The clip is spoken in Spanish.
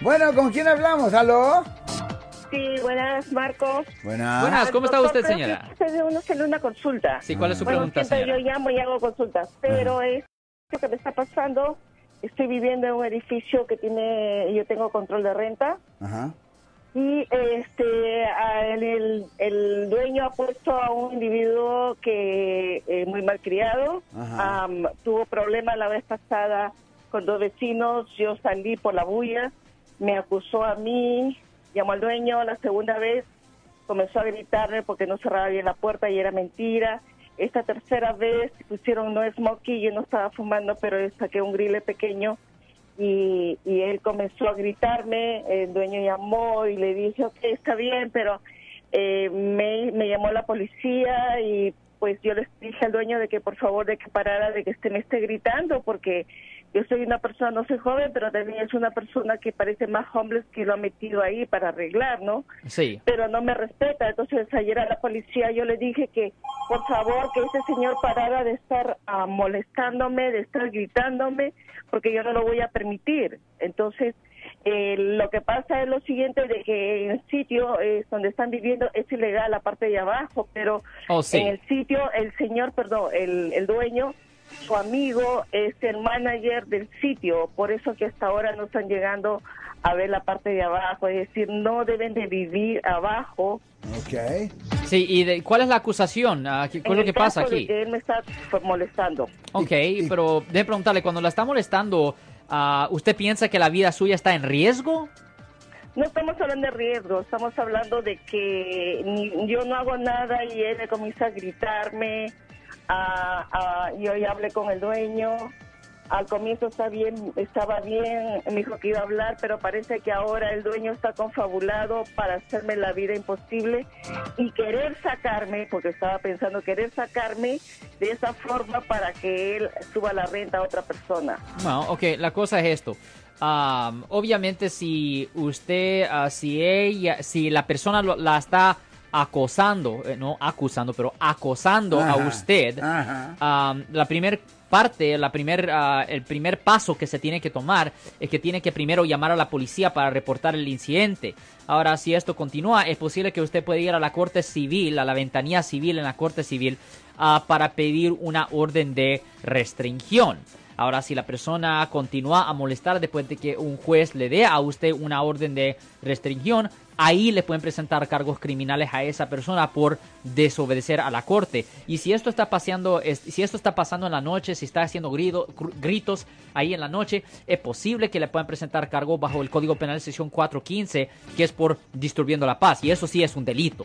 Bueno, ¿con quién hablamos? ¿Aló? Sí, buenas, Marcos. Buenas. Buenas, ¿cómo está usted, señora? que usted uno hacerle una consulta. Sí, ¿cuál es su bueno, pregunta, señora? yo llamo y hago consultas, pero es lo que me está pasando. Estoy viviendo en un edificio que tiene, yo tengo control de renta Ajá. y este el, el- el dueño ha puesto a un individuo que eh, muy malcriado. Am, tuvo problemas la vez pasada con dos vecinos, yo salí por la bulla, me acusó a mí, llamó al dueño la segunda vez, comenzó a gritarme porque no cerraba bien la puerta y era mentira. Esta tercera vez pusieron no smoky, yo no estaba fumando, pero saqué un grille pequeño y, y él comenzó a gritarme, el dueño llamó y le dije, ok, está bien, pero eh, me, me llamó la policía y pues yo les dije al dueño de que por favor de que parara de que este me esté gritando porque yo soy una persona, no soy joven, pero también es una persona que parece más homeless que lo ha metido ahí para arreglar, ¿no? Sí. pero no me respeta. Entonces ayer a la policía yo le dije que por favor que ese señor parara de estar ah, molestándome, de estar gritándome, porque yo no lo voy a permitir. Entonces eh, lo que pasa es lo siguiente de que en el sitio eh, donde están viviendo es ilegal la parte de abajo, pero Oh, sí. en el sitio el señor, perdón, el, el dueño su amigo es el manager del sitio, por eso que hasta ahora no están llegando a ver la parte de abajo, es decir, no deben de vivir abajo. Ok. Sí, ¿y de, cuál es la acusación? Ah, ¿qué- ¿Cuál es lo que pasa de aquí? que él me está molestando. Ok, Y- y- pero déjeme preguntarle, cuando la está molestando, ah, ¿usted piensa que la vida suya está en riesgo? No estamos hablando de riesgo, estamos hablando de que ni- yo no hago nada y él me comienza a gritarme. Ah, ah, yo ya hablé con el dueño. Al comienzo está bien, estaba bien, me dijo que iba a hablar, pero parece que ahora el dueño está confabulado para hacerme la vida imposible y querer sacarme, porque estaba pensando querer sacarme de esa forma para que él suba la renta a otra persona. Bueno, ok, la cosa es esto. Am, obviamente si usted, ah, si ella, si la persona lo- la está acosando, eh, no acusando, pero acosando a usted, la primer parte, la primer, ah, el primer paso que se tiene que tomar es que tiene que primero llamar a la policía para reportar el incidente. Ahora, si esto continúa, es posible que usted pueda ir a la corte civil, a la ventanilla civil en la corte civil, ah, para pedir una orden de restricción. Ahora, si la persona continúa a molestar después de que un juez le dé a usted una orden de restricción, ahí le pueden presentar cargos criminales a esa persona por desobedecer a la corte. Y si esto está pasando, si esto está pasando en la noche, si está haciendo grito- gr- gritos ahí en la noche, es posible que le puedan presentar cargos bajo el Código Penal sección 415, que es por disturbiendo la paz. Y eso sí es un delito.